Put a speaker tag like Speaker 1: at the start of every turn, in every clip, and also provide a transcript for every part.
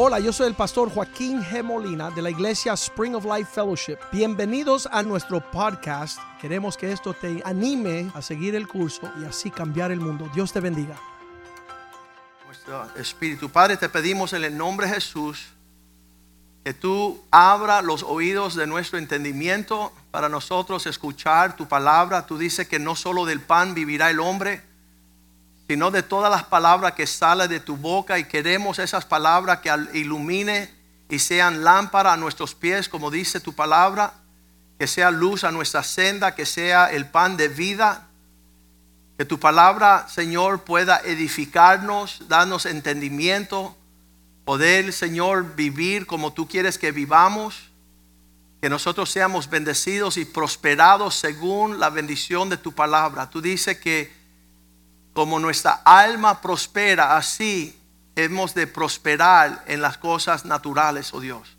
Speaker 1: Hola, yo soy el pastor Joaquín G. Molina de la iglesia Spring of Life Fellowship. Bienvenidos a nuestro podcast. Queremos que esto te anime a seguir el curso y así cambiar el mundo. Dios te bendiga.
Speaker 2: Nuestro Espíritu Padre, te pedimos en el nombre de Jesús que tú abra los oídos de nuestro entendimiento para nosotros escuchar tu palabra. Tú dices que no solo del pan vivirá el hombre, sino de todas las palabras que salen de tu boca y queremos esas palabras que ilumine y sean lámpara a nuestros pies, como dice tu palabra, que sea luz a nuestra senda, que sea el pan de vida. Que tu palabra, Señor, pueda edificarnos, darnos entendimiento, poder, Señor, vivir como tú quieres que vivamos. Que nosotros seamos bendecidos y prosperados según la bendición de tu palabra. Tú dices que como nuestra alma prospera, así hemos de prosperar en las cosas naturales, oh Dios.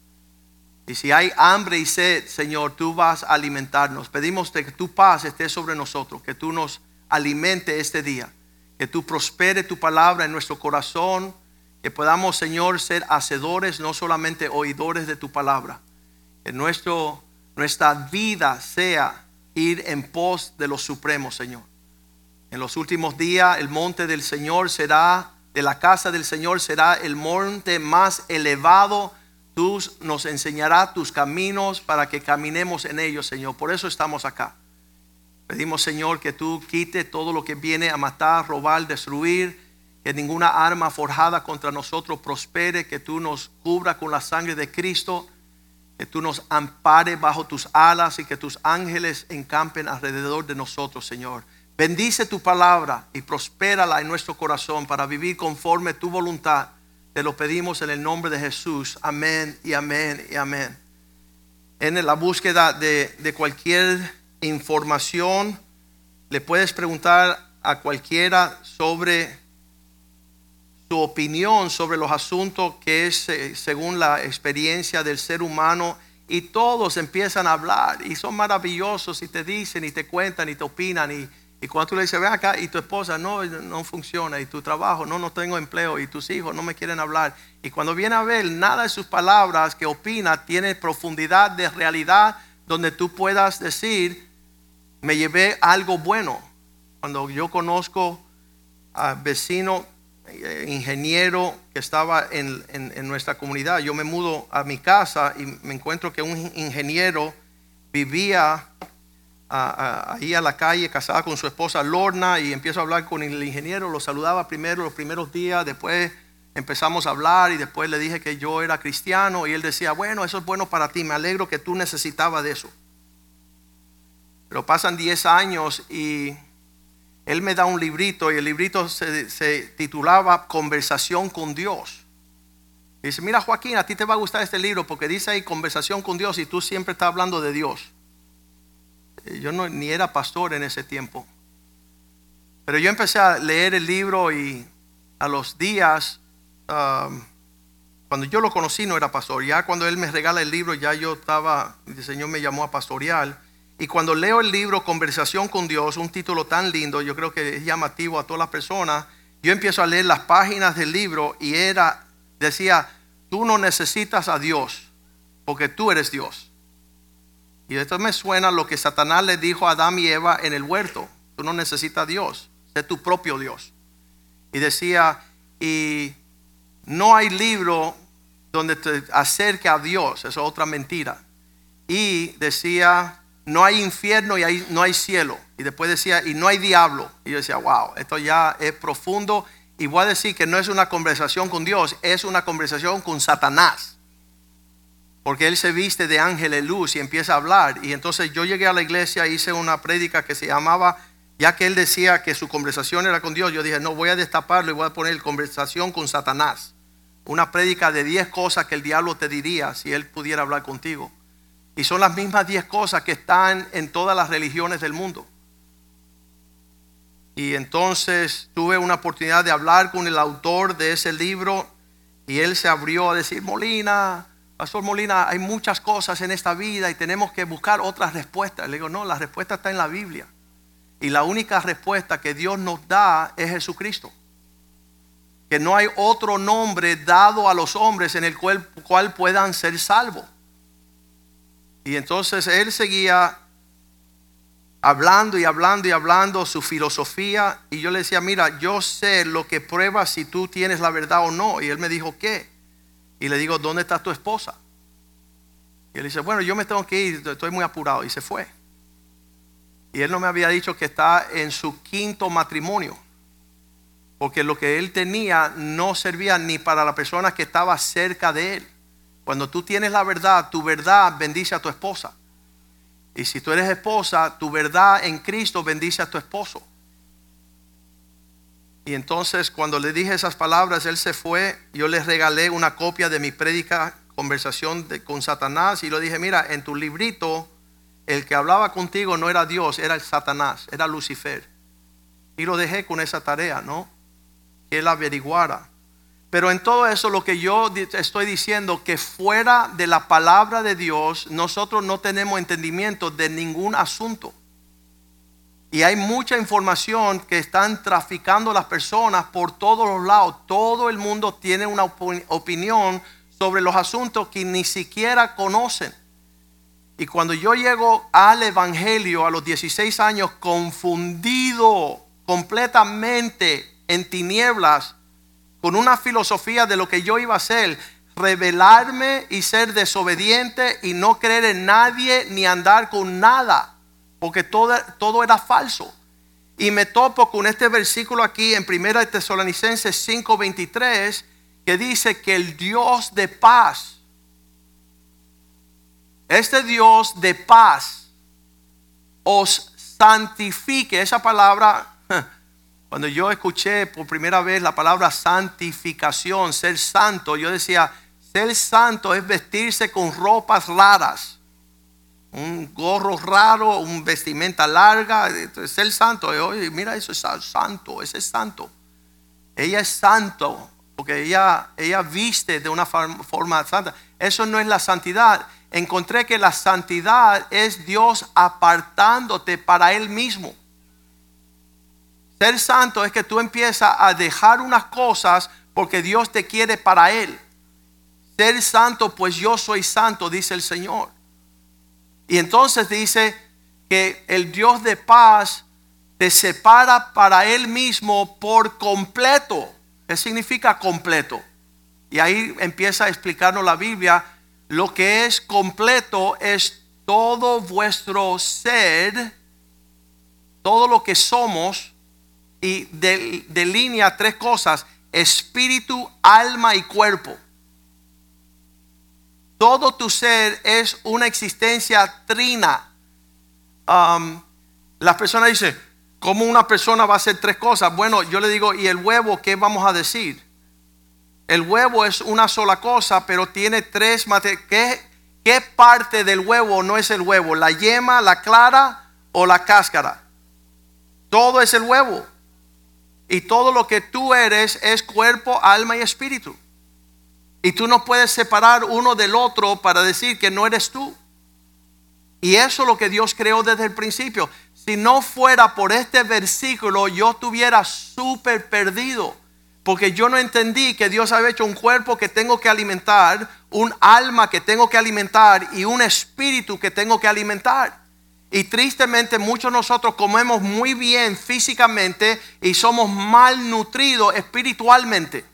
Speaker 2: Y si hay hambre y sed, Señor, tú vas a alimentarnos. Pedimos que tu paz esté sobre nosotros, que tú nos alimente este día, que tú prospere tu palabra en nuestro corazón, que podamos, Señor, ser hacedores, no solamente oidores de tu palabra. Que nuestro, nuestra vida sea ir en pos de los supremos, Señor. En los últimos días el monte del Señor será, de la casa del Señor será el monte más elevado. Tú nos enseñarás tus caminos para que caminemos en ellos, Señor. Por eso estamos acá. Pedimos, Señor, que tú quite todo lo que viene a matar, robar, destruir. Que ninguna arma forjada contra nosotros prospere. Que tú nos cubra con la sangre de Cristo. Que tú nos ampares bajo tus alas y que tus ángeles encampen alrededor de nosotros, Señor. Bendice tu palabra y prospérala en nuestro corazón para vivir conforme tu voluntad. Te lo pedimos en el nombre de Jesús. Amén y amén y amén. En la búsqueda de, de cualquier información, le puedes preguntar a cualquiera sobre su opinión sobre los asuntos que es eh, según la experiencia del ser humano y todos empiezan a hablar y son maravillosos y te dicen y te cuentan y te opinan y y cuando tú le dices, ven acá, y tu esposa, no, no funciona, y tu trabajo, no, no tengo empleo, y tus hijos no me quieren hablar. Y cuando viene a ver, nada de sus palabras que opina tiene profundidad de realidad donde tú puedas decir, me llevé algo bueno. Cuando yo conozco a vecino, eh, ingeniero que estaba en, en nuestra comunidad, yo me mudo a mi casa y me encuentro que un ingeniero vivía ahí a la calle, casada con su esposa Lorna, y empiezo a hablar con el ingeniero, lo saludaba primero los primeros días, después empezamos a hablar y después le dije que yo era cristiano y él decía, bueno, eso es bueno para ti, me alegro que tú necesitabas de eso. Pero pasan 10 años y él me da un librito y el librito se, titulaba Conversación con Dios. Dice, mira Joaquín, a ti te va a gustar este libro porque dice ahí conversación con Dios y tú siempre estás hablando de Dios. Yo no, ni era pastor en ese tiempo. Pero yo empecé a leer el libro y a los días, um, cuando yo lo conocí no era pastor. Ya cuando él me regala el libro, ya yo estaba, el Señor me llamó a pastorear. Y cuando leo el libro Conversación con Dios, un título tan lindo, yo creo que es llamativo a todas las personas, yo empiezo a leer las páginas del libro y era, decía, tú no necesitas a Dios, porque tú eres Dios. Y esto me suena lo que Satanás le dijo a Adán y Eva en el huerto. Tú no necesitas a Dios, sé tu propio Dios. Y decía, y no hay libro donde te acerque a Dios, eso es otra mentira. Y decía, no hay infierno y no hay cielo. Y después decía, y no hay diablo. Y yo decía, wow, esto ya es profundo. Y voy a decir que no es una conversación con Dios, es una conversación con Satanás. Porque él se viste de ángel de luz y empieza a hablar. Y entonces yo llegué a la iglesia, hice una prédica que se llamaba, ya que él decía que su conversación era con Dios, yo dije, no, voy a destaparlo y voy a poner conversación con Satanás. Una prédica de 10 cosas que el diablo te diría si él pudiera hablar contigo. Y son las mismas 10 cosas que están en todas las religiones del mundo. Y entonces tuve una oportunidad de hablar con el autor de ese libro y él se abrió a decir, Molina, Pastor Molina, hay muchas cosas en esta vida y tenemos que buscar otras respuestas. Le digo, no, la respuesta está en la Biblia. Y la única respuesta que Dios nos da es Jesucristo. que no hay otro nombre dado a los hombres en el cual, puedan ser salvos. Y entonces él seguía hablando y hablando y hablando su filosofía. Y yo le decía, mira, yo sé lo que prueba si tú tienes la verdad o no. Y él me dijo, ¿qué? Y le digo, ¿dónde está tu esposa? Y él dice, bueno, yo me tengo que ir, estoy muy apurado. Y se fue. Y él no me había dicho que está en su quinto matrimonio. Porque lo que él tenía no servía ni para la persona que estaba cerca de él. Cuando tú tienes la verdad, tu verdad bendice a tu esposa. Y si tú eres esposa, tu verdad en Cristo bendice a tu esposo. Y entonces cuando le dije esas palabras, él se fue. Yo le regalé una copia de mi prédica, conversación con Satanás. Y le dije, mira, en tu librito, el que hablaba contigo no era Dios, era el Satanás, era Lucifer. Y lo dejé con esa tarea, ¿no? Que él averiguara. Pero en todo eso lo que yo estoy diciendo, que fuera de la palabra de Dios, nosotros no tenemos entendimiento de ningún asunto. Y hay mucha información que están traficando las personas por todos los lados. Todo el mundo tiene una opinión sobre los asuntos que ni siquiera conocen. Y cuando yo llego al Evangelio a los 16 años, confundido completamente en tinieblas, con una filosofía de lo que yo iba a hacer, rebelarme y ser desobediente y no creer en nadie ni andar con nada, porque todo, todo era falso. Y me topo con este versículo aquí en 1 Tesalonicenses 5:23 que dice que el Dios de paz, este Dios de paz, os santifique. Esa palabra cuando yo escuché por primera vez la palabra santificación, ser santo, yo decía, ser santo es vestirse con ropas raras. Un gorro raro, un vestimenta larga, ser santo. Oye, mira, eso es santo, ese es santo. Ella es santo, porque ella, ella viste de una forma santa. Eso no es la santidad. Encontré que la santidad es Dios apartándote para Él mismo. Ser santo es que tú empiezas a dejar unas cosas porque Dios te quiere para Él. Ser santo, pues yo soy santo, dice el Señor. Y entonces dice que el Dios de paz te separa para Él mismo por completo. ¿Qué significa completo? Y ahí empieza a explicarnos la Biblia. Lo que es completo es todo vuestro ser, todo lo que somos y delinea tres cosas, espíritu, alma y cuerpo. Todo tu ser es una existencia trina. Um, las personas dicen, ¿cómo una persona va a hacer tres cosas? Bueno, yo le digo, ¿y el huevo qué vamos a decir? El huevo es una sola cosa, pero tiene tres materiales. ¿Qué, ¿Qué parte del huevo no es el huevo? ¿La yema, la clara o la cáscara? Todo es el huevo. Y todo lo que tú eres es cuerpo, alma y espíritu. Y tú no puedes separar uno del otro para decir que no eres tú. Y eso es lo que Dios creó desde el principio. Si no fuera por este versículo, yo estuviera súper perdido. Porque yo no entendí que Dios había hecho un cuerpo que tengo que alimentar, un alma que tengo que alimentar y un espíritu que tengo que alimentar. Y tristemente muchos de nosotros comemos muy bien físicamente y somos malnutridos espiritualmente.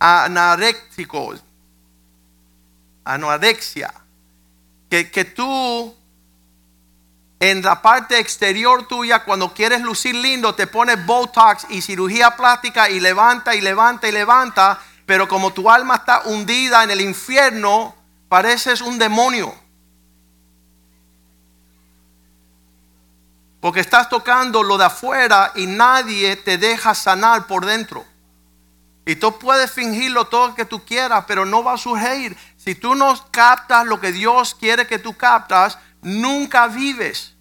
Speaker 2: Anaréxicos. Anorexia. Que, que tú en la parte exterior tuya, cuando quieres lucir lindo, te pones Botox y cirugía plástica y levanta y levanta y levanta. Pero como tu alma está hundida en el infierno, pareces un demonio. Porque estás tocando lo de afuera y nadie te deja sanar por dentro. Y tú puedes fingirlo todo lo que tú quieras, pero no va a surgir. Si tú no captas lo que Dios quiere que tú captas, nunca vives.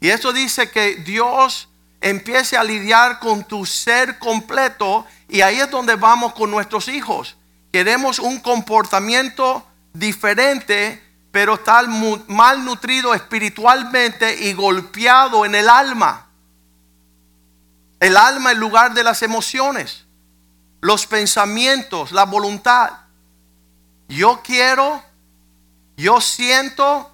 Speaker 2: Y eso dice que Dios empiece a lidiar con tu ser completo y ahí es donde vamos con nuestros hijos. Queremos un comportamiento diferente pero está malnutrido espiritualmente y golpeado en el alma. El alma, el lugar de las emociones, los pensamientos, la voluntad. Yo quiero, yo siento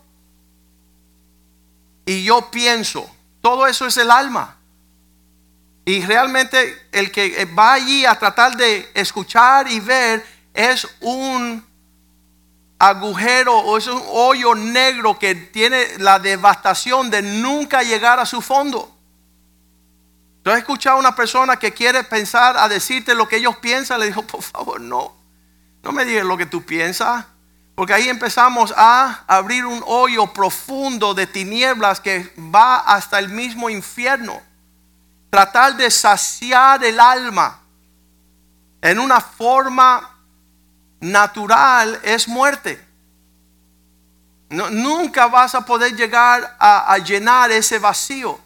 Speaker 2: y yo pienso. Todo eso es el alma. Y realmente el que va allí a tratar de escuchar y ver es un agujero o es un hoyo negro que tiene la devastación de nunca llegar a su fondo. Yo he escuchado a una persona que quiere pensar a decirte lo que ellos piensan, le digo, por favor, no, no me digas lo que tú piensas, porque ahí empezamos a abrir un hoyo profundo de tinieblas que va hasta el mismo infierno. Tratar de saciar el alma en una forma natural es muerte. nunca vas a poder llegar a llenar ese vacío.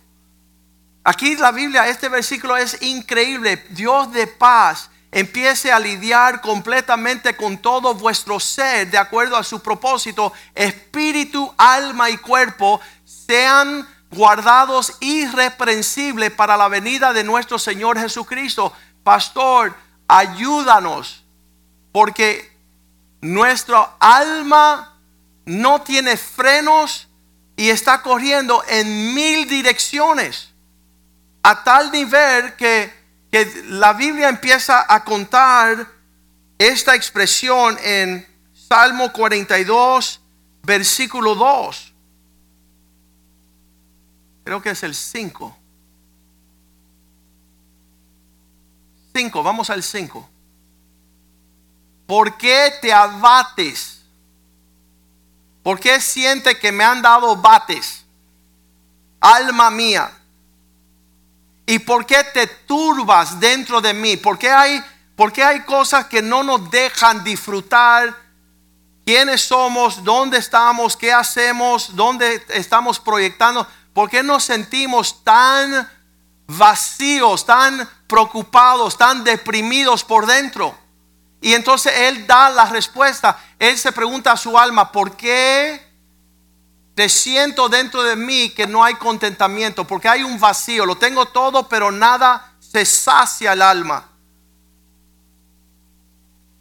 Speaker 2: Aquí la Biblia, este versículo es increíble. Dios de paz empiece a lidiar completamente con todo vuestro ser de acuerdo a su propósito, espíritu, alma y cuerpo sean guardados irreprensibles para la venida de nuestro Señor Jesucristo. Pastor, ayúdanos porque nuestra alma no tiene frenos y está corriendo en mil direcciones. A tal nivel que, que la Biblia empieza a contar esta expresión en Salmo 42, versículo 2. Creo que es el 5. 5, vamos al 5. ¿Por qué te abates? ¿Por qué siente que me han dado bates? Alma mía. ¿Y por qué te turbas dentro de mí? ¿Por qué hay, por qué hay cosas que no nos dejan disfrutar? ¿Quiénes somos? ¿Dónde estamos? ¿Qué hacemos? ¿Dónde estamos proyectando? ¿Por qué nos sentimos tan vacíos, tan preocupados, tan deprimidos por dentro? Y entonces él da la respuesta. Él se pregunta a su alma, ¿por qué te siento dentro de mí que no hay contentamiento? Porque hay un vacío. Lo tengo todo, pero nada se sacia el alma.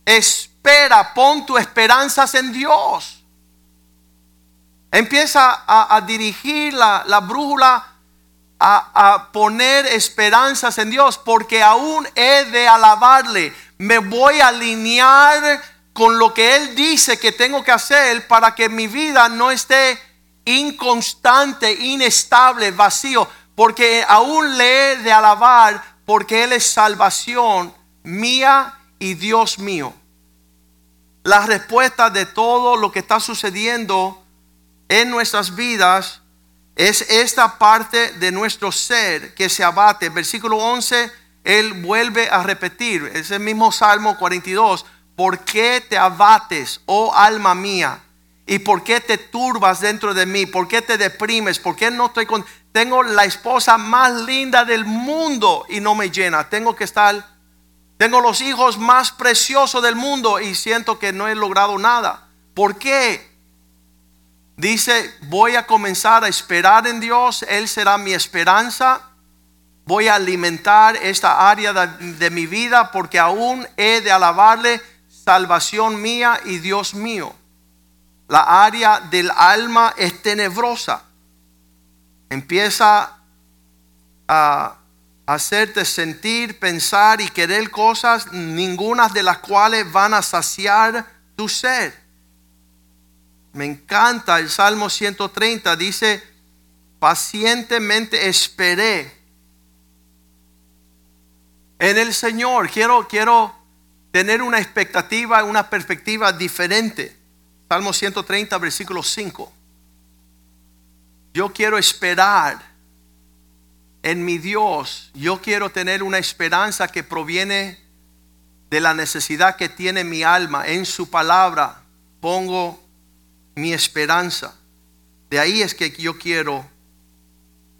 Speaker 2: Espera, pon tus esperanzas en Dios. Empieza a, dirigir la, la brújula a, a, poner esperanzas en Dios, porque aún he de alabarle me voy a alinear con lo que Él dice que tengo que hacer para que mi vida no esté inconstante, inestable, vacío, porque aún le he de alabar porque Él es salvación mía y Dios mío. La respuesta de todo lo que está sucediendo en nuestras vidas es esta parte de nuestro ser que se abate. Versículo 11 él vuelve a repetir, ese mismo Salmo 42, ¿por qué te abates, oh alma mía? ¿Y por qué te turbas dentro de mí? ¿Por qué te deprimes? ¿Por qué no estoy con... Tengo la esposa más linda del mundo y no me llena. Tengo que estar... Tengo los hijos más preciosos del mundo y siento que no he logrado nada. ¿Por qué? Dice, voy a comenzar a esperar en Dios. Él será mi esperanza voy a alimentar esta área de, mi vida porque aún he de alabarle salvación mía y Dios mío. La área del alma es tenebrosa. Empieza a hacerte sentir, pensar y querer cosas, ninguna de las cuales van a saciar tu ser. Me encanta el Salmo 130, dice, pacientemente esperé en el Señor. Quiero, quiero tener una expectativa, una perspectiva diferente. Salmo 130, versículo 5. Yo quiero esperar en mi Dios. Yo quiero tener una esperanza que proviene de la necesidad que tiene mi alma. En su palabra pongo mi esperanza. De ahí es que yo quiero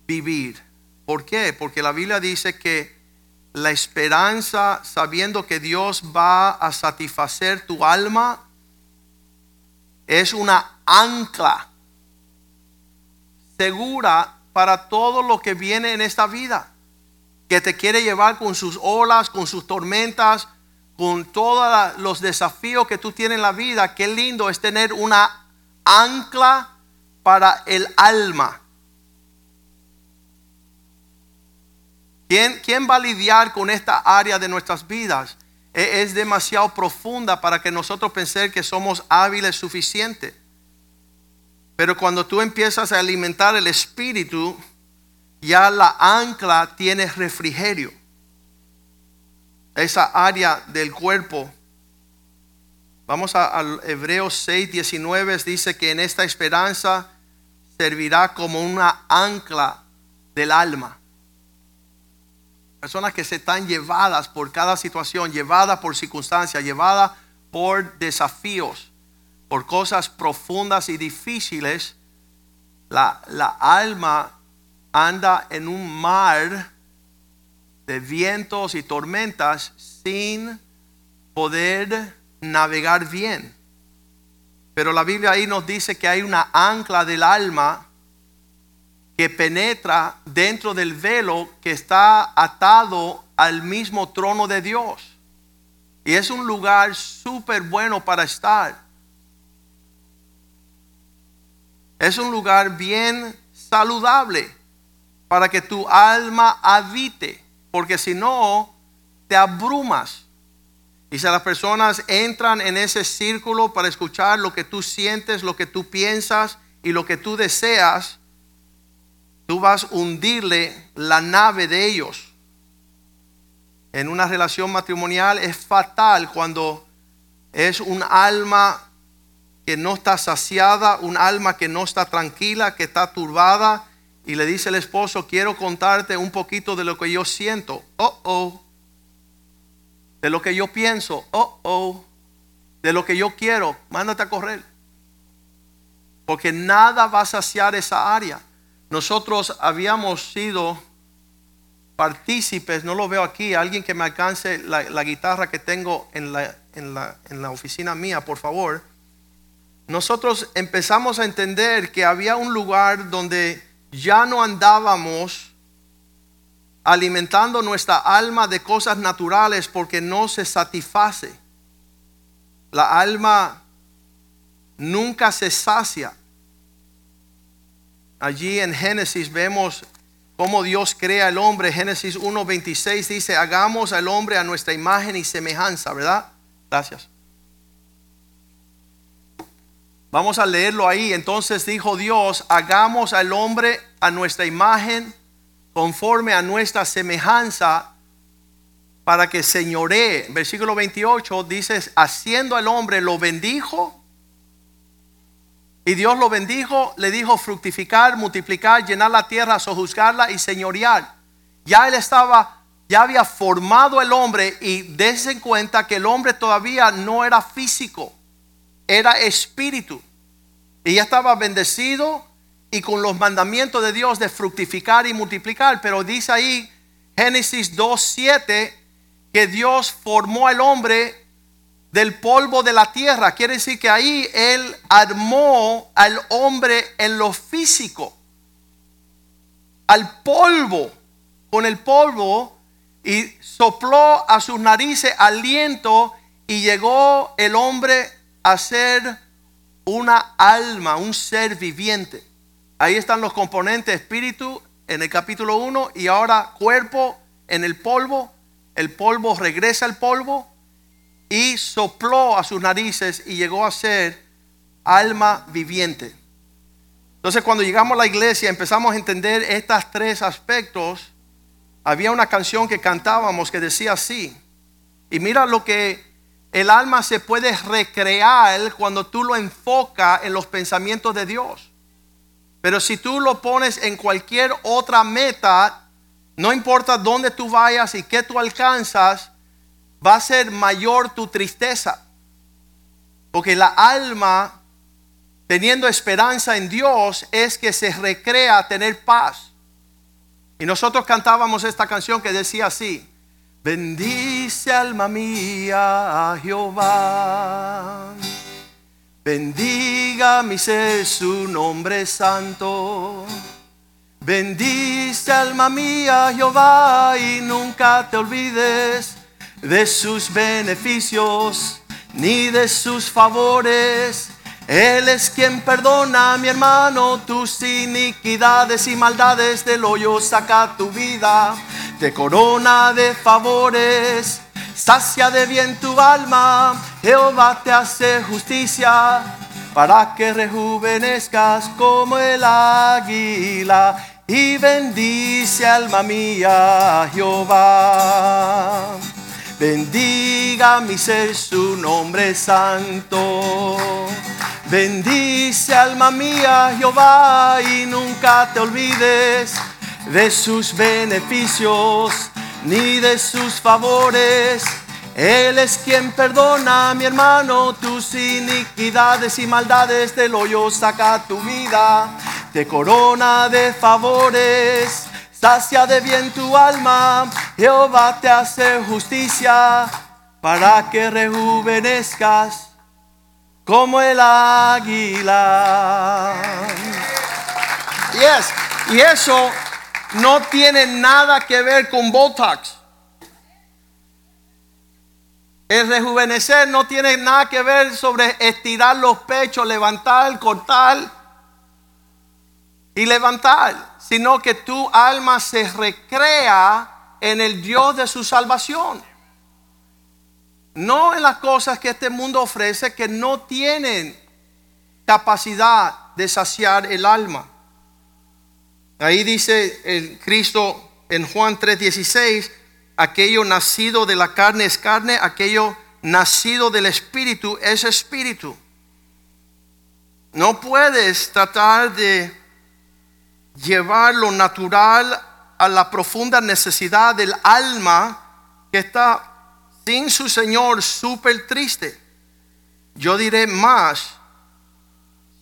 Speaker 2: vivir. ¿Por qué? Porque la Biblia dice que la esperanza sabiendo que Dios va a satisfacer tu alma es una ancla segura para todo lo que viene en esta vida. que te quiere llevar con sus olas, con sus tormentas, con todos los desafíos que tú tienes en la vida. Qué lindo es tener una ancla para el alma. ¿Quién, ¿Quién, va a lidiar con esta área de nuestras vidas? E, es demasiado profunda para que nosotros pensemos que somos hábiles suficientes. Pero cuando tú empiezas a alimentar el espíritu, ya la ancla tiene refrigerio. Esa área del cuerpo. Vamos al Hebreos 6, 19, dice que en esta esperanza servirá como una ancla del alma. Personas que se están llevadas por cada situación, llevadas por circunstancias, llevadas por desafíos, por cosas profundas y difíciles. La, la alma anda en un mar de vientos y tormentas sin poder navegar bien. Pero la Biblia ahí nos dice que hay una ancla del alma que penetra dentro del velo que está atado al mismo trono de Dios. Y es un lugar súper bueno para estar. Es un lugar bien saludable para que tu alma habite, porque si no, te abrumas. Y si las personas entran en ese círculo para escuchar lo que tú sientes, lo que tú piensas y lo que tú deseas, tú vas a hundirle la nave de ellos. En una relación matrimonial es fatal cuando es un alma que no está saciada, un alma que no está tranquila, que está turbada y le dice el esposo, quiero contarte un poquito de lo que yo siento. Oh, oh. De lo que yo pienso. Oh, oh. De lo que yo quiero. Mándate a correr. Porque nada va a saciar esa área. Nosotros habíamos sido partícipes, no lo veo aquí, alguien que me alcance la, guitarra que tengo en la, en, la, oficina mía, por favor. Nosotros empezamos a entender que había un lugar donde ya no andábamos alimentando nuestra alma de cosas naturales porque no se satisface. La alma nunca se sacia. Allí en Génesis vemos cómo Dios crea al hombre. Génesis 1.26 dice, hagamos al hombre a nuestra imagen y semejanza, ¿verdad? Gracias. Vamos a leerlo ahí. Entonces dijo Dios, hagamos al hombre a nuestra imagen, conforme a nuestra semejanza, para que señoree. Versículo 28 dice, haciendo al hombre lo bendijo. Y Dios lo bendijo, le dijo fructificar, multiplicar, llenar la tierra, sojuzgarla y señorear. Ya él estaba, ya había formado el hombre y dense en cuenta que el hombre todavía no era físico era espíritu. Y ya estaba bendecido y con los mandamientos de Dios de fructificar y multiplicar. Pero dice ahí Génesis 2.7 que Dios formó al hombre del polvo de la tierra. Quiere decir que ahí Él armó al hombre en lo físico. Al polvo. Con el polvo. Y sopló a sus narices aliento y llegó el hombre a ser una alma, un ser viviente. Ahí están los componentes espíritu en el capítulo 1 y ahora cuerpo en el polvo. El polvo regresa al polvo y sopló a sus narices y llegó a ser alma viviente. Entonces cuando llegamos a la iglesia empezamos a entender estos tres aspectos. Había una canción que cantábamos que decía así. Y mira lo que el alma se puede recrear cuando tú lo enfocas en los pensamientos de Dios. Pero si tú lo pones en cualquier otra meta, no importa dónde tú vayas y qué tú alcanzas, va a ser mayor tu tristeza. Porque la alma, teniendo esperanza en Dios, es que se recrea tener paz. Y nosotros cantábamos esta canción que decía así, Bendice alma mía a Jehová. Bendiga mi ser su nombre santo. Bendice alma mía Jehová y nunca te olvides de sus beneficios ni de sus favores. Él es quien perdona, mi hermano, tus iniquidades y maldades del hoyo saca tu vida, te corona de favores, sacia de bien tu alma, Jehová te hace justicia para que rejuvenezcas como el águila y bendice alma mía Jehová. Bendiga mi ser su nombre santo. Bendice alma mía Jehová y nunca te olvides de sus beneficios ni de sus favores. Él es quien perdona, mi hermano, tus iniquidades y maldades del hoyo saca tu vida, te corona de favores, sacia de bien tu alma, Jehová te hace justicia para que rejuvenezcas como el águila. Y eso no tiene nada que ver con Botox. El rejuvenecer no tiene nada que ver sobre estirar los pechos, levantar, cortar y levantar, sino que tu alma se recrea en el Dios de su salvación. No en las cosas que este mundo ofrece que no tienen capacidad de saciar el alma. Ahí dice el Cristo en Juan 3:16 aquello nacido de la carne es carne, aquello nacido del espíritu es espíritu. No puedes tratar de llevar lo natural a la profunda necesidad del alma que está sin su Señor súper triste. Yo diré más,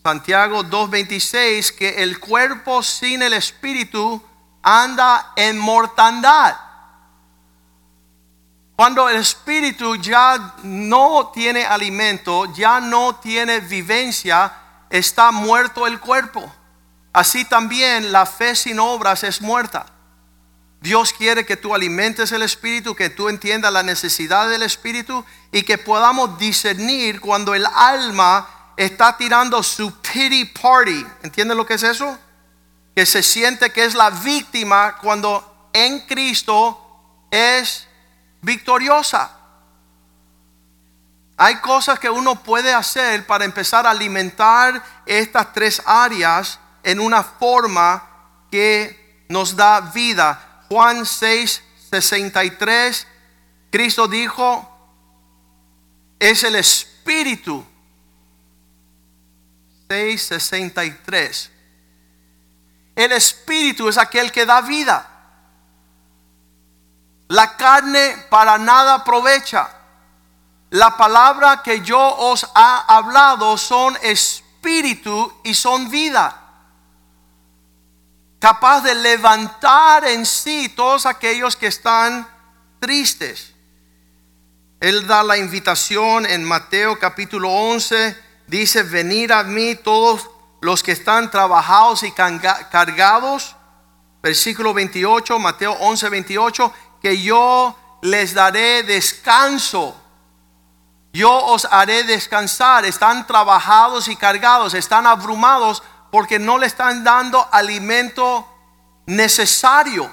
Speaker 2: Santiago 2.26, que el cuerpo sin el espíritu anda en mortandad. Cuando el espíritu ya no tiene alimento, ya no tiene vivencia, está muerto el cuerpo. Así también la fe sin obras es muerta. Dios quiere que tú alimentes el espíritu, que tú entiendas la necesidad del espíritu y que podamos discernir cuando el alma está tirando su pity party. ¿Entiendes lo que es eso? Que se siente que es la víctima cuando en Cristo es victoriosa. Hay cosas que uno puede hacer para empezar a alimentar estas tres áreas en una forma que nos da vida. Juan 6, 63, Cristo dijo, es el Espíritu. 6, 63. El Espíritu es aquel que da vida. La carne para nada aprovecha. La palabra que yo os ha hablado son espíritu y son vida. Capaz de levantar en sí todos aquellos que están tristes. Él da la invitación en Mateo capítulo 11. Dice, venir a mí todos los que están trabajados y cargados. Versículo 28, Mateo 11, 28 que yo les daré descanso. Yo os haré descansar. Están trabajados y cargados, están abrumados porque no le están dando alimento necesario.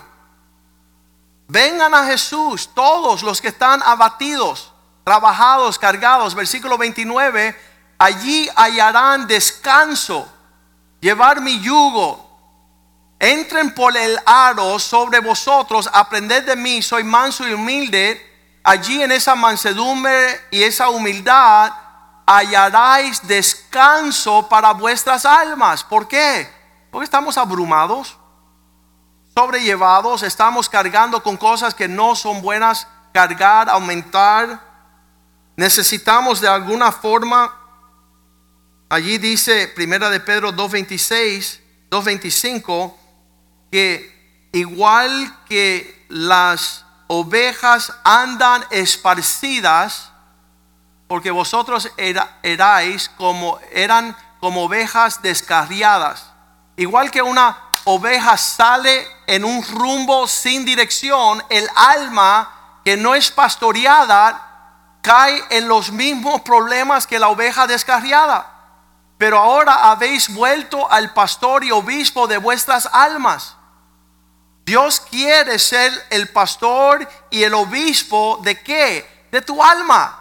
Speaker 2: Vengan a Jesús, todos los que están abatidos, trabajados, cargados. Versículo 29, allí hallarán descanso. Llevar mi yugo entren por el aro sobre vosotros, aprended de mí, soy manso y humilde. Allí en esa mansedumbre y esa humildad hallaréis descanso para vuestras almas. ¿Por qué? Porque estamos abrumados, sobrellevados, estamos cargando con cosas que no son buenas, cargar, aumentar. Necesitamos de alguna forma, allí dice Primera de Pedro 2.26, 2.25, que igual que las ovejas andan esparcidas, porque vosotros erais como eran como ovejas descarriadas, igual que una oveja sale en un rumbo sin dirección, el alma que no es pastoreada cae en los mismos problemas que la oveja descarriada. Pero ahora habéis vuelto al pastor y obispo de vuestras almas. Dios quiere ser el pastor y el obispo de qué? De tu alma.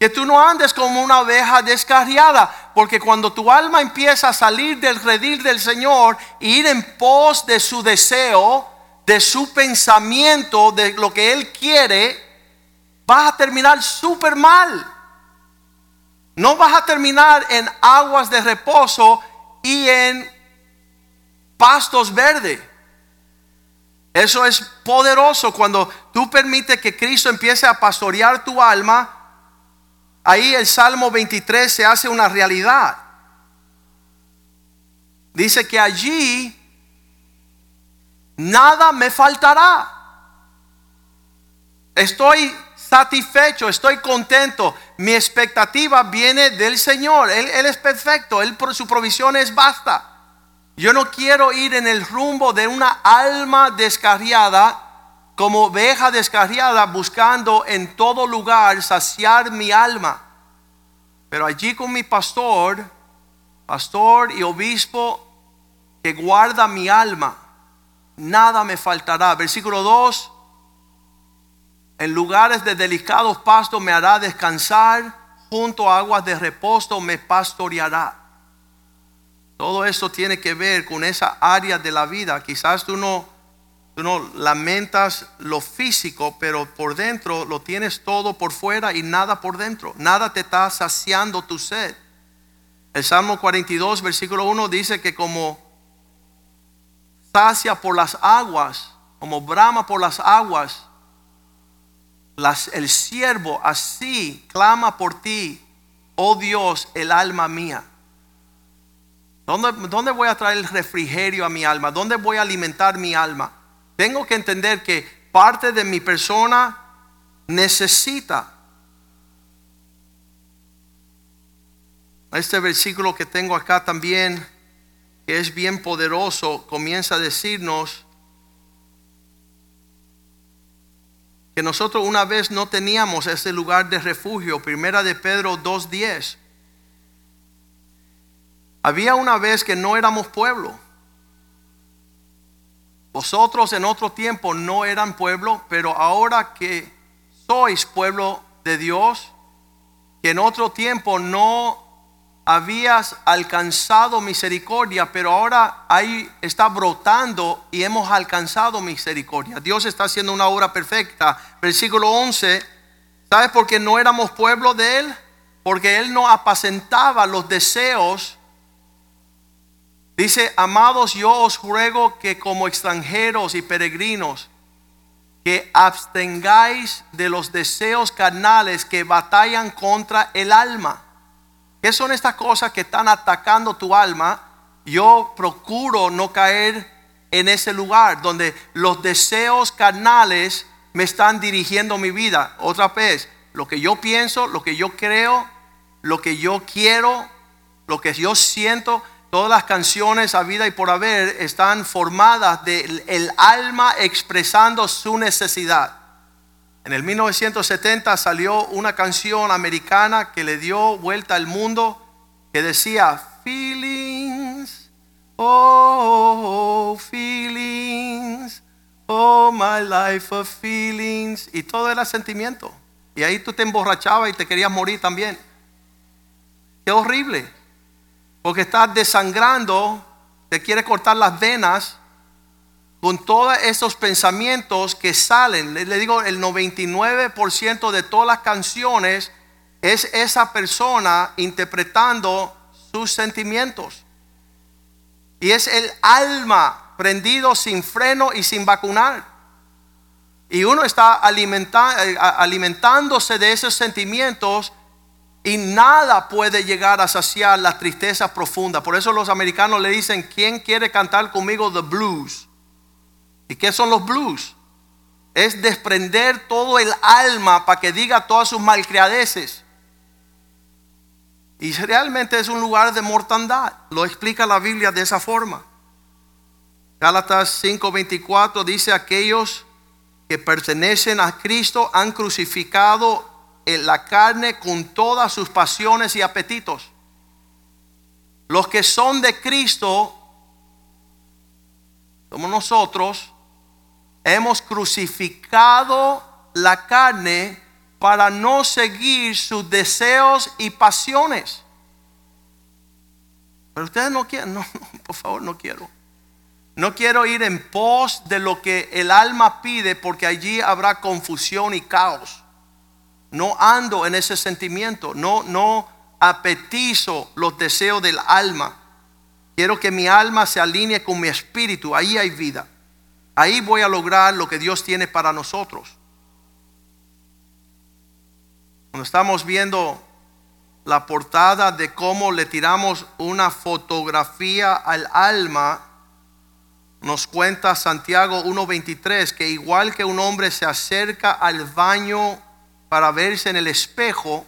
Speaker 2: Que tú no andes como una oveja descarriada, porque cuando tu alma empieza a salir del redil del Señor e ir en pos de su deseo, de su pensamiento, de lo que Él quiere, vas a terminar súper mal. No vas a terminar en aguas de reposo y en pastos verdes. Eso es poderoso cuando tú permites que Cristo empiece a pastorear tu alma ahí el Salmo 23 se hace una realidad. Dice que allí nada me faltará. Estoy satisfecho, estoy contento. Mi expectativa viene del Señor. Él, es perfecto, Él por su provisión es basta. Yo no quiero ir en el rumbo de una alma descarriada como oveja descarriada buscando en todo lugar saciar mi alma. Pero allí con mi pastor, pastor y obispo que guarda mi alma, nada me faltará. Versículo 2, en lugares de delicados pastos me hará descansar, junto a aguas de reposo me pastoreará. Todo eso tiene que ver con esa área de la vida. Quizás tú no no lamentas lo físico, pero por dentro lo tienes todo por fuera y nada por dentro. Nada te está saciando tu sed. El Salmo 42, versículo 1 dice que como sacia por las aguas, como brama por las aguas, el siervo así clama por ti, oh Dios, el alma mía. ¿Dónde, ¿Dónde voy a traer el refrigerio a mi alma? ¿Dónde voy a alimentar mi alma? Tengo que entender que parte de mi persona necesita este versículo que tengo acá también, que es bien poderoso, comienza a decirnos que nosotros una vez no teníamos ese lugar de refugio, primera de Pedro 2.10. Había una vez que no éramos pueblo. Vosotros en otro tiempo no eran pueblo, pero ahora que sois pueblo de Dios, que en otro tiempo no habías alcanzado misericordia, pero ahora ahí está brotando y hemos alcanzado misericordia. Dios está haciendo una obra perfecta. Versículo 11, ¿sabes por qué no éramos pueblo de Él? Porque Él no apacentaba los deseos Dice, amados, yo os ruego que como extranjeros y peregrinos, que abstengáis de los deseos carnales que batallan contra el alma. ¿Qué son estas cosas que están atacando tu alma? Yo procuro no caer en ese lugar donde los deseos carnales me están dirigiendo mi vida. Otra vez, lo que yo pienso, lo que yo creo, lo que yo quiero, lo que yo siento, Todas las canciones a vida y por haber están formadas del el alma expresando su necesidad. En el 1970 salió una canción americana que le dio vuelta al mundo que decía feelings, oh feelings, oh my life of feelings y todo era sentimiento. Y ahí tú te emborrachabas y te querías morir también. Qué horrible. Porque estás desangrando, te quiere cortar las venas con todos esos pensamientos que salen. Le, digo, el 99% de todas las canciones es esa persona interpretando sus sentimientos. Y es el alma prendido sin freno y sin vacunar. Y uno está eh, alimentándose de esos sentimientos y nada puede llegar a saciar la tristeza profunda. Por eso los americanos le dicen, ¿quién quiere cantar conmigo the blues? ¿Y qué son los blues? Es desprender todo el alma para que diga todas sus malcriadeces. Y realmente es un lugar de mortandad. Lo explica la Biblia de esa forma. Gálatas 5:24 dice aquellos que pertenecen a Cristo han crucificado la carne con todas sus pasiones y apetitos. Los que son de Cristo, como nosotros, hemos crucificado la carne para no seguir sus deseos y pasiones. Pero ustedes no quieren, no, por favor, no quiero. No quiero ir en pos de lo que el alma pide porque allí habrá confusión y caos. No ando en ese sentimiento, no no apetizo los deseos del alma. Quiero que mi alma se alinee con mi espíritu, ahí hay vida. Ahí voy a lograr lo que Dios tiene para nosotros. Cuando estamos viendo la portada de cómo le tiramos una fotografía al alma, nos cuenta Santiago 1.23 que igual que un hombre se acerca al baño para verse en el espejo,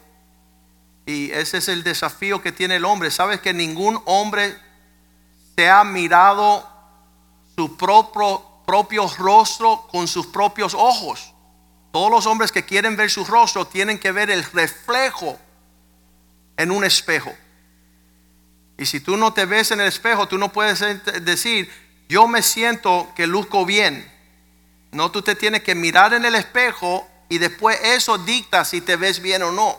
Speaker 2: y ese es el desafío que tiene el hombre, sabes que ningún hombre se ha mirado su propio, rostro con sus propios ojos. Todos los hombres que quieren ver su rostro tienen que ver el reflejo en un espejo. Y si tú no te ves en el espejo, tú no puedes decir, yo me siento que luzco bien. No, tú te tienes que mirar en el espejo y después eso dicta si te ves bien o no.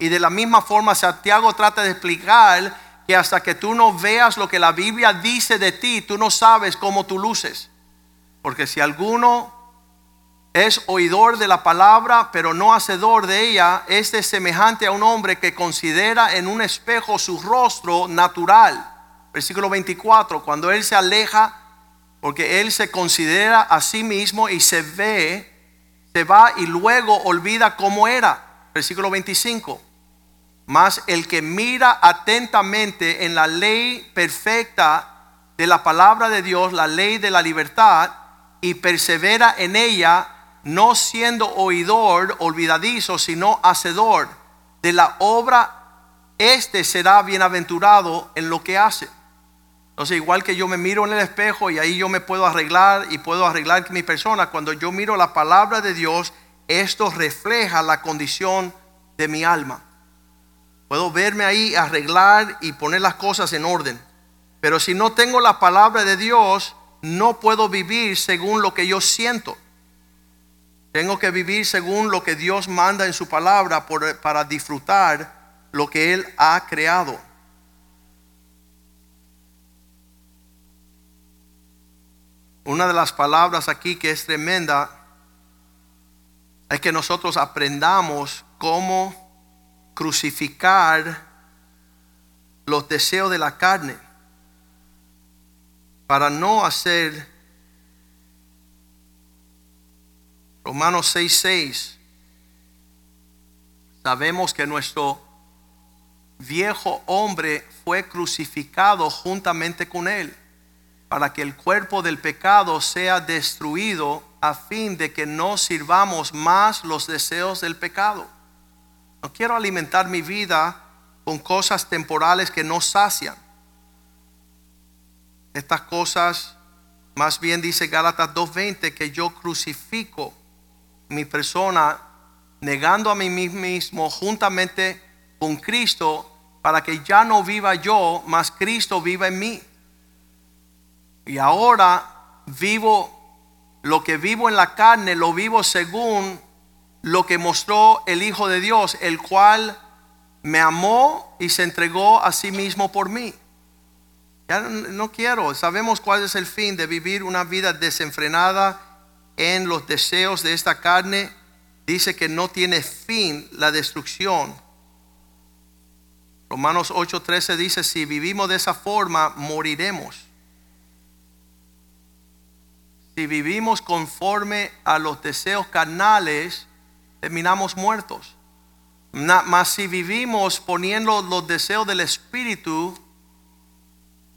Speaker 2: Y de la misma forma Santiago trata de explicar que hasta que tú no veas lo que la Biblia dice de ti, tú no sabes cómo tú luces. Porque si alguno es oidor de la palabra, pero no hacedor de ella, este es semejante a un hombre que considera en un espejo su rostro natural. Versículo 24, cuando él se aleja porque él se considera a sí mismo y se ve, se va y luego olvida cómo era. Versículo 25. Mas el que mira atentamente en la ley perfecta de la palabra de Dios, la ley de la libertad, y persevera en ella, no siendo oidor olvidadizo, sino hacedor de la obra, este será bienaventurado en lo que hace. Entonces, igual que yo me miro en el espejo y ahí yo me puedo arreglar y puedo arreglar mi persona, cuando yo miro la palabra de Dios, esto refleja la condición de mi alma. Puedo verme ahí, arreglar y poner las cosas en orden. Pero si no tengo la palabra de Dios, no puedo vivir según lo que yo siento. Tengo que vivir según lo que Dios manda en su palabra para disfrutar lo que Él ha creado. Una de las palabras aquí que es tremenda es que nosotros aprendamos cómo crucificar los deseos de la carne para no hacer Romanos 6:6 sabemos que nuestro viejo hombre fue crucificado juntamente con él para que el cuerpo del pecado sea destruido a fin de que no sirvamos más los deseos del pecado. No quiero alimentar mi vida con cosas temporales que no sacian. Estas cosas, más bien dice Gálatas 2.20, que yo crucifico mi persona negando a mí mismo juntamente con Cristo para que ya no viva yo, mas Cristo viva en mí. Y ahora vivo lo que vivo en la carne, lo vivo según lo que mostró el Hijo de Dios, el cual me amó y se entregó a sí mismo por mí. Ya no quiero, sabemos cuál es el fin de vivir una vida desenfrenada en los deseos de esta carne. Dice que no tiene fin la destrucción. Romanos 8:13 dice, si vivimos de esa forma, moriremos si vivimos conforme a los deseos carnales, terminamos muertos. Mas si vivimos poniendo los deseos del Espíritu,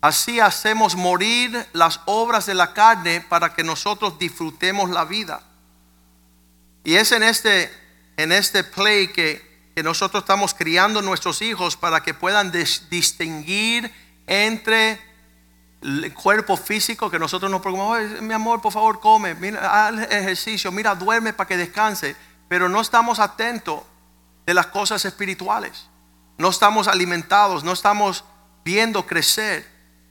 Speaker 2: así hacemos morir las obras de la carne para que nosotros disfrutemos la vida. Y es en este, en este play que, que nosotros estamos criando nuestros hijos para que puedan distinguir entre el cuerpo físico que nosotros nos preocupamos, "Ay, mi amor, por favor, come, mira, haz ejercicio, mira, duerme para que descanse, pero no estamos atentos de las cosas espirituales. No estamos alimentados, no estamos viendo crecer.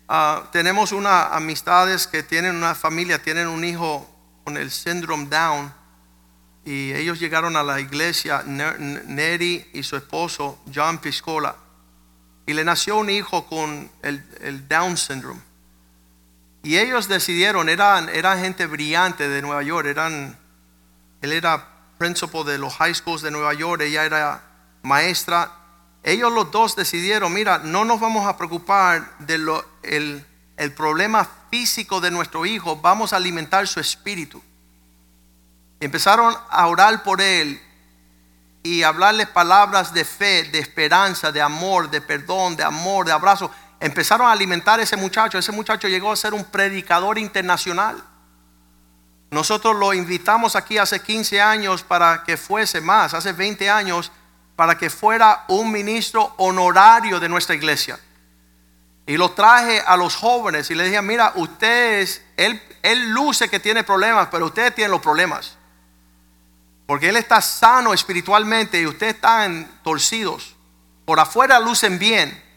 Speaker 2: Ah, tenemos unas amistades que tienen una familia, tienen un hijo con el síndrome Down y ellos llegaron a la iglesia, Ner- Neri y su esposo, John Piscola, y le nació un hijo con el, el Down syndrome. Y ellos decidieron, eran, eran gente brillante de Nueva York, eran, él era principal de los high schools de Nueva York, ella era maestra. Ellos los dos decidieron, mira, no nos vamos a preocupar de lo, el, el problema físico de nuestro hijo, vamos a alimentar su espíritu. Empezaron a orar por él y hablarle palabras de fe, de esperanza, de amor, de perdón, de amor, de abrazo. Empezaron a alimentar a ese muchacho. Ese muchacho llegó a ser un predicador internacional. Nosotros lo invitamos aquí hace 15 años para que fuese más, hace 20 años, para que fuera un ministro honorario de nuestra iglesia. Y lo traje a los jóvenes y le dije, mira, ustedes, él, él luce que tiene problemas, pero ustedes tienen los problemas. Porque él está sano espiritualmente y ustedes están torcidos. Por afuera lucen bien.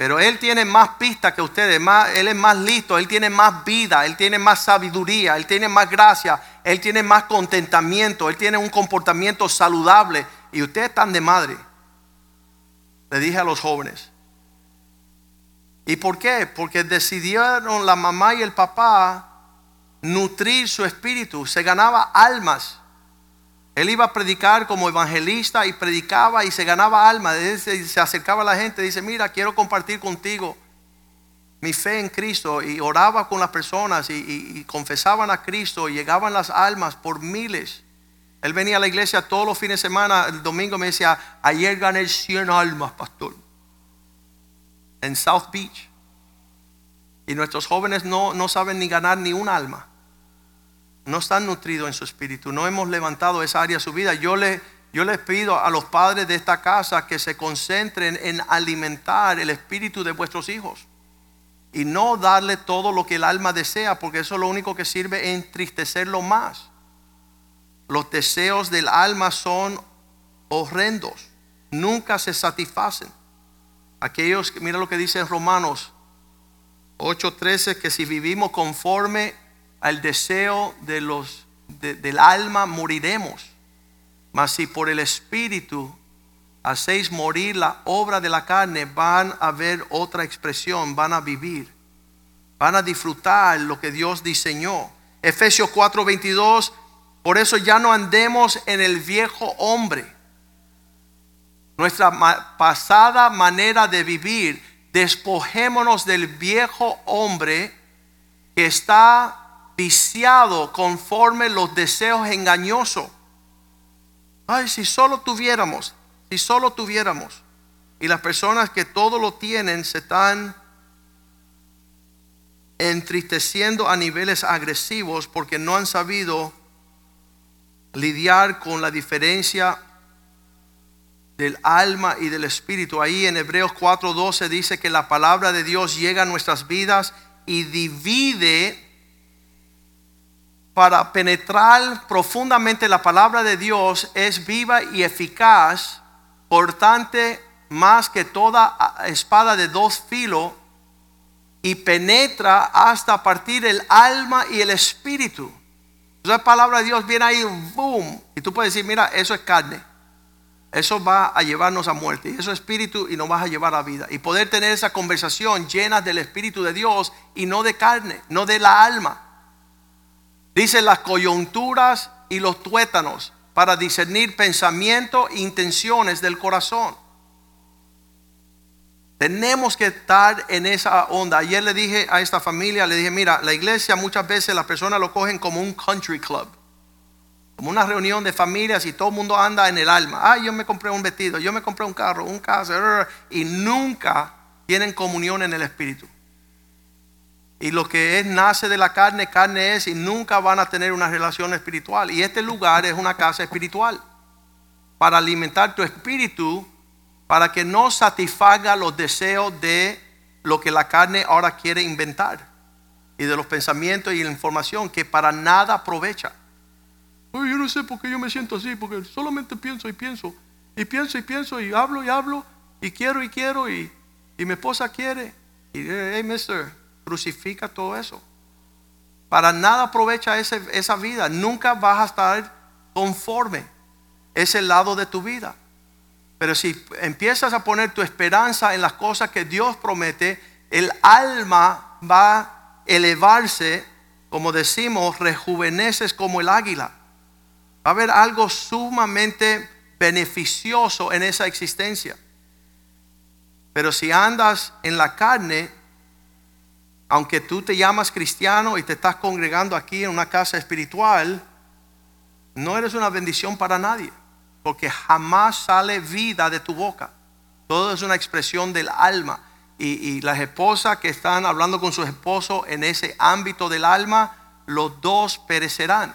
Speaker 2: Pero él tiene más pistas que ustedes, más, él es más listo, él tiene más vida, él tiene más sabiduría, él tiene más gracia, él tiene más contentamiento, él tiene un comportamiento saludable y ustedes están de madre. Le dije a los jóvenes. ¿Y por qué? Porque decidieron la mamá y el papá nutrir su espíritu, se ganaba almas. Él iba a predicar como evangelista y predicaba y se ganaba alma. Se, se acercaba a la gente dice, mira, quiero compartir contigo mi fe en Cristo. Y oraba con las personas y confesaban a Cristo y llegaban las almas por miles. Él venía a la iglesia todos los fines de semana. El domingo me decía, ayer gané 100 almas, pastor. En South Beach. Y nuestros jóvenes no, no saben ni ganar ni un alma no están nutridos en su espíritu, no hemos levantado esa área de su vida. Yo, yo les pido a los padres de esta casa que se concentren en alimentar el espíritu de vuestros hijos y no darle todo lo que el alma desea, porque eso lo único que sirve es entristecerlo más. Los deseos del alma son horrendos, nunca se satisfacen. Aquellos, mira lo que dice en Romanos 8:13, que si vivimos conforme al deseo de los, de- del alma, moriremos. Mas si por el Espíritu hacéis morir la obra de la carne, van a ver otra expresión, van a vivir, van a disfrutar lo que Dios diseñó. Efesios 4:22, por eso ya no andemos en el viejo hombre nuestra pasada manera de vivir, despojémonos del viejo hombre que está viciado conforme los deseos engañosos. Ay, si solo tuviéramos, si solo tuviéramos. Y las personas que todo lo tienen se están entristeciendo a niveles agresivos porque no han sabido lidiar con la diferencia del alma y del espíritu. Ahí en Hebreos 4:12 dice que la palabra de Dios llega a nuestras vidas y divide para penetrar profundamente la palabra de Dios es viva y eficaz, cortante más que toda espada de dos filos y penetra hasta partir el alma y el espíritu. La palabra de Dios viene ahí, boom, y tú puedes decir, mira, eso es carne. Eso va a llevarnos a muerte. Eso es espíritu y nos va a llevar a vida. Y poder tener esa conversación llena del Espíritu de Dios y no de carne, no de la alma. Dice las coyunturas y los tuétanos para discernir pensamientos e intenciones del corazón. Tenemos que estar en esa onda. Ayer le dije a esta familia, le dije, mira, la iglesia muchas veces las personas lo cogen como un country club como una reunión de familias y todo el mundo anda en el alma. Ah, yo me compré un vestido, yo me compré un carro, un caso, y nunca tienen comunión en el espíritu. Y lo que es nace de la carne, carne es, y nunca van a tener una relación espiritual. Y este lugar es una casa espiritual para alimentar tu espíritu, para que no satisfaga los deseos de lo que la carne ahora quiere inventar y de los pensamientos y la información que para nada aprovecha. Ay, yo no sé por qué yo me siento así, porque solamente pienso y pienso, y pienso y pienso, y hablo y hablo, y quiero y quiero, y, y mi esposa quiere. Y, hey, mister, crucifica todo eso. Para nada aprovecha ese- esa vida. Nunca vas a estar conforme ese lado de tu vida. Pero si empiezas a poner tu esperanza en las cosas que Dios promete, el alma va a elevarse, como decimos, rejuveneces como el águila. Va a haber algo sumamente beneficioso en esa existencia. Pero si andas en la carne, aunque tú te llamas cristiano y te estás congregando aquí en una casa espiritual, no eres una bendición para nadie, porque jamás sale vida de tu boca. Todo es una expresión del alma. Y, las esposas que están hablando con sus esposos en ese ámbito del alma, los dos perecerán.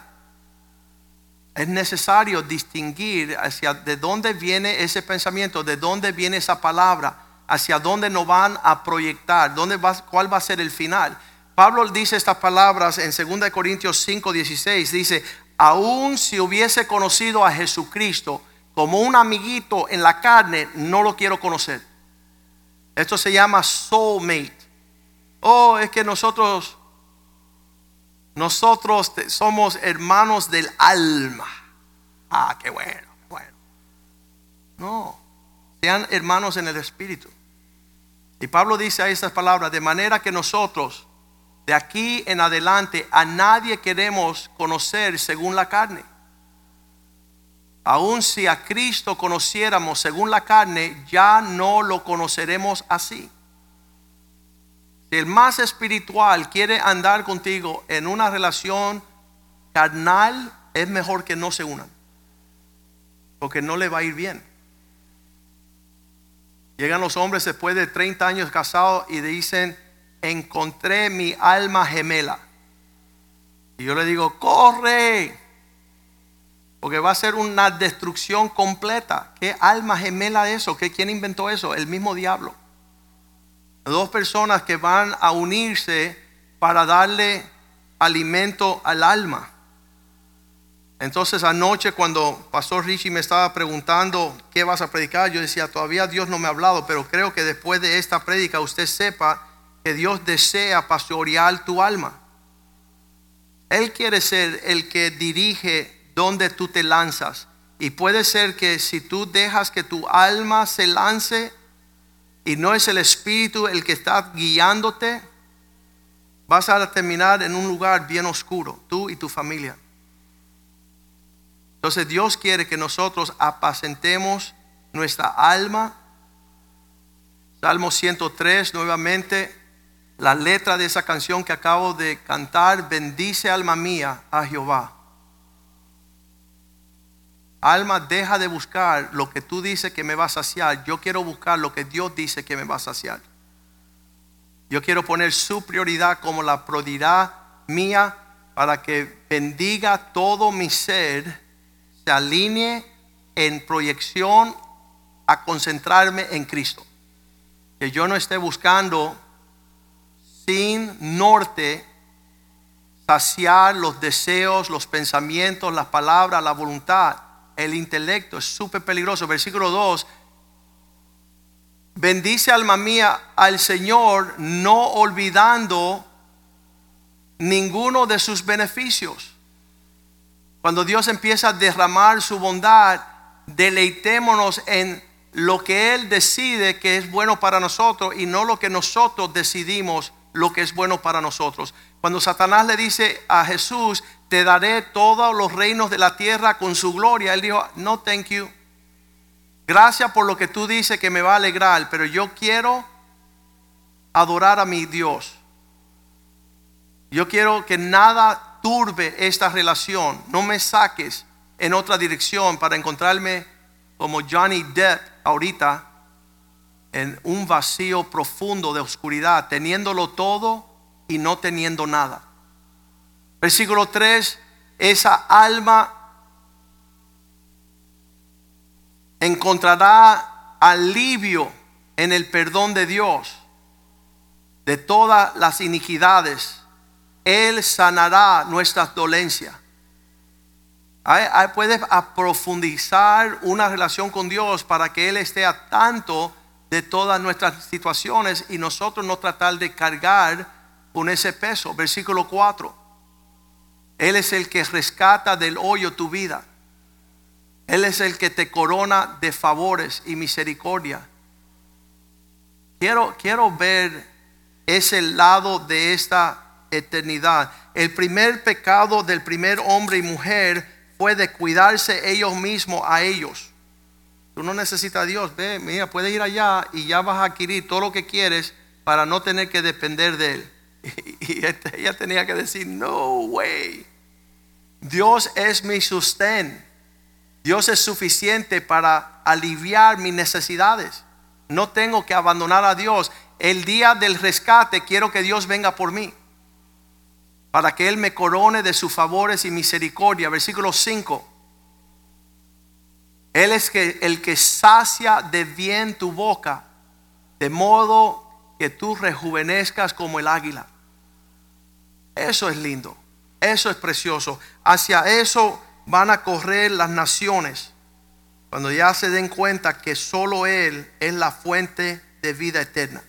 Speaker 2: Es necesario distinguir hacia de dónde viene ese pensamiento, de dónde viene esa palabra, hacia dónde nos van a proyectar, dónde va, cuál va a ser el final. Pablo dice estas palabras en 2 Corintios 5, 16, dice, aun si hubiese conocido a Jesucristo como un amiguito en la carne, no lo quiero conocer. Esto se llama soulmate. Oh, es que nosotros nosotros somos hermanos del alma. Ah, qué bueno, bueno. No, sean hermanos en el espíritu. Y Pablo dice ahí estas palabras, de manera que nosotros, de aquí en adelante, a nadie queremos conocer según la carne. Aun si a Cristo conociéramos según la carne, ya no lo conoceremos así. Si el más espiritual quiere andar contigo en una relación carnal, es mejor que no se unan. Porque no le va a ir bien. Llegan los hombres después de 30 años casados y dicen, encontré mi alma gemela. Y yo le digo, corre. Porque va a ser una destrucción completa. ¿Qué alma gemela es eso? ¿Qué, ¿Quién inventó eso? El mismo diablo dos personas que van a unirse para darle alimento al alma. Entonces anoche cuando Pastor Richie me estaba preguntando qué vas a predicar, yo decía, todavía Dios no me ha hablado, pero creo que después de esta prédica usted sepa que Dios desea pastorear tu alma. Él quiere ser el que dirige donde tú te lanzas. Y puede ser que si tú dejas que tu alma se lance, y no es el Espíritu el que está guiándote, vas a terminar en un lugar bien oscuro, tú y tu familia. Entonces Dios quiere que nosotros apacentemos nuestra alma. Salmo 103, nuevamente, la letra de esa canción que acabo de cantar, bendice alma mía a Jehová. Alma, deja de buscar lo que tú dices que me va a saciar. Yo quiero buscar lo que Dios dice que me va a saciar. Yo quiero poner su prioridad como la prioridad mía para que bendiga todo mi ser, se alinee en proyección a concentrarme en Cristo. Que yo no esté buscando sin norte saciar los deseos, los pensamientos, las palabras, la voluntad el intelecto es súper peligroso. Versículo 2. Bendice alma mía al Señor, no olvidando ninguno de sus beneficios. Cuando Dios empieza a derramar su bondad, deleitémonos en lo que Él decide que es bueno para nosotros y no lo que nosotros decidimos lo que es bueno para nosotros. Cuando Satanás le dice a Jesús, te daré todos los reinos de la tierra con su gloria, él dijo, no, thank you. Gracias por lo que tú dices que me va a alegrar, pero yo quiero adorar a mi Dios. Yo quiero que nada turbe esta relación. No me saques en otra dirección para encontrarme como Johnny Depp ahorita en un vacío profundo de oscuridad, teniéndolo todo y no teniendo nada. Versículo 3, esa alma encontrará alivio en el perdón de Dios. de todas las iniquidades. Él sanará nuestras dolencias. Puedes profundizar una relación con Dios para que Él esté a tanto de todas nuestras situaciones y nosotros no tratar de cargar con ese peso. Versículo 4. Él es el que rescata del hoyo tu vida. Él es el que te corona de favores y misericordia. Quiero, quiero ver ese lado de esta eternidad. El primer pecado del primer hombre y mujer fue de cuidarse ellos mismos a ellos. Tú no necesitas a Dios. Ve, mira, puedes ir allá y ya vas a adquirir todo lo que quieres para no tener que depender de Él. Y este- ella tenía que decir, no way. Dios es mi sustén. Dios es suficiente para aliviar mis necesidades. No tengo que abandonar a Dios. El día del rescate quiero que Dios venga por mí. Para que Él me corone de sus favores y misericordia. Versículo 5. Él es que, el que sacia de bien tu boca, de modo que tú rejuvenezcas como el águila. Eso es lindo, eso es precioso. Hacia eso van a correr las naciones cuando ya se den cuenta que solo Él es la fuente de vida eterna.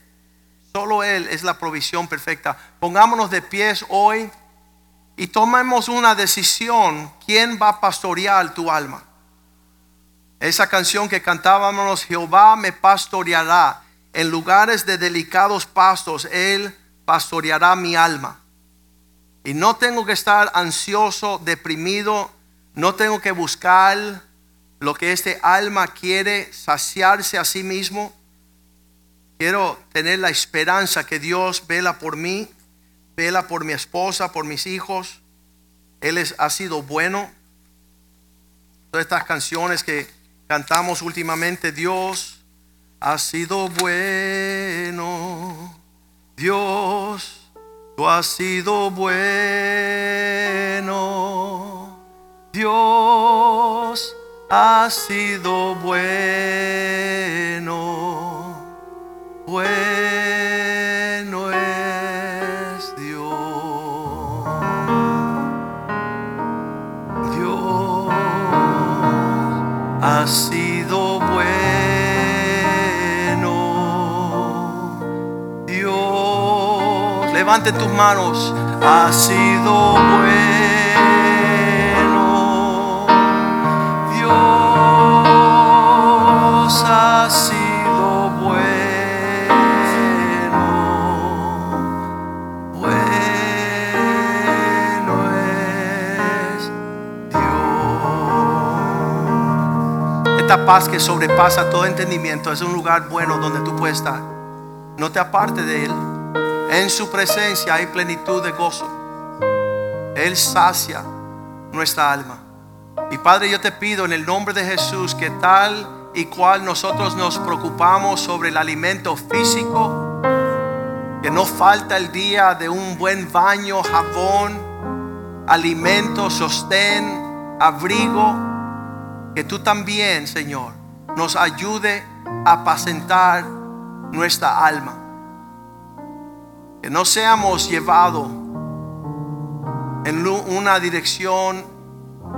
Speaker 2: Solo Él es la provisión perfecta. Pongámonos de pies hoy y tomemos una decisión. ¿Quién va a pastorear tu alma? Esa canción que cantábamos, Jehová me pastoreará. En lugares de delicados pastos, Él pastoreará mi alma. Y no tengo que estar ansioso, deprimido. No tengo que buscar lo que este alma quiere, saciarse a sí mismo. Quiero tener la esperanza que Dios vela por mí, vela por mi esposa, por mis hijos. Él es- ha sido bueno. Todas estas canciones que cantamos últimamente, Dios ha sido bueno. Dios, tú has sido bueno. Dios ha sido bueno. Bueno es Dios. Dios ha sido bueno. Dios, levanten tus manos. Ha sido bueno. Paz que sobrepasa todo entendimiento es un lugar bueno donde tú puedes estar. No te aparte de Él. En su presencia hay plenitud de gozo. Él sacia nuestra alma. Y Padre, yo te pido en el nombre de Jesús que tal y cual nosotros nos preocupamos sobre el alimento físico, que no falta el día de un buen baño, jabón, alimento, sostén, abrigo, que tú también, Señor, nos ayude a apacentar nuestra alma. Que no seamos llevados en una dirección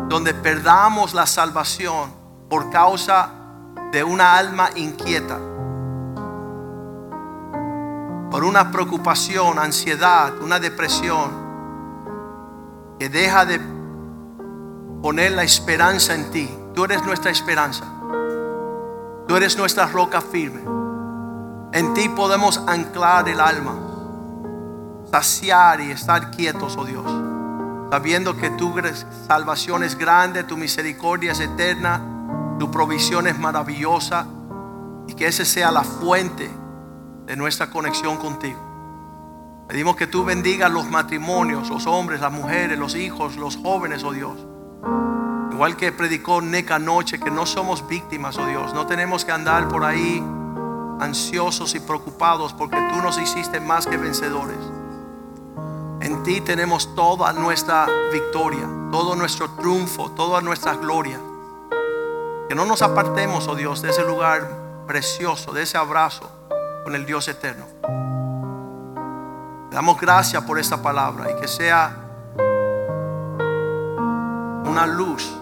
Speaker 2: donde perdamos la salvación por causa de una alma inquieta, por una preocupación, ansiedad, una depresión, que deja de poner la esperanza en ti. Tú eres nuestra esperanza. Tú eres nuestra roca firme. En ti podemos anclar el alma, saciar y estar quietos, oh Dios, sabiendo que tu salvación es grande, tu misericordia es eterna, tu provisión es maravillosa y que ese sea la fuente de nuestra conexión contigo. Pedimos que tú bendigas los matrimonios, los hombres, las mujeres, los hijos, los jóvenes, oh Dios. Igual que predicó Nick anoche, que no somos víctimas, oh Dios. No tenemos que andar por ahí ansiosos y preocupados porque tú nos hiciste más que vencedores. En ti tenemos toda nuestra victoria, todo nuestro triunfo, toda nuestra gloria. Que no nos apartemos, oh Dios, de ese lugar precioso, de ese abrazo con el Dios eterno. Damos gracias por esta palabra y que sea una luz,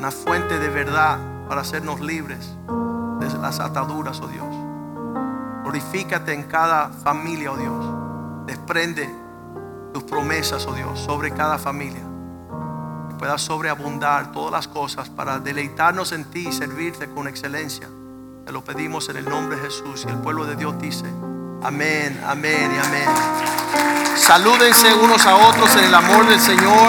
Speaker 2: una fuente de verdad para hacernos libres de las ataduras, oh Dios. Glorifícate en cada familia, oh Dios. Desprende tus promesas, oh Dios, sobre cada familia. Que pueda sobreabundar todas las cosas para deleitarnos en ti y servirte con excelencia. Te lo pedimos en el nombre de Jesús y el pueblo de Dios dice, amén, amén y amén. Salúdense unos a otros en el amor del Señor.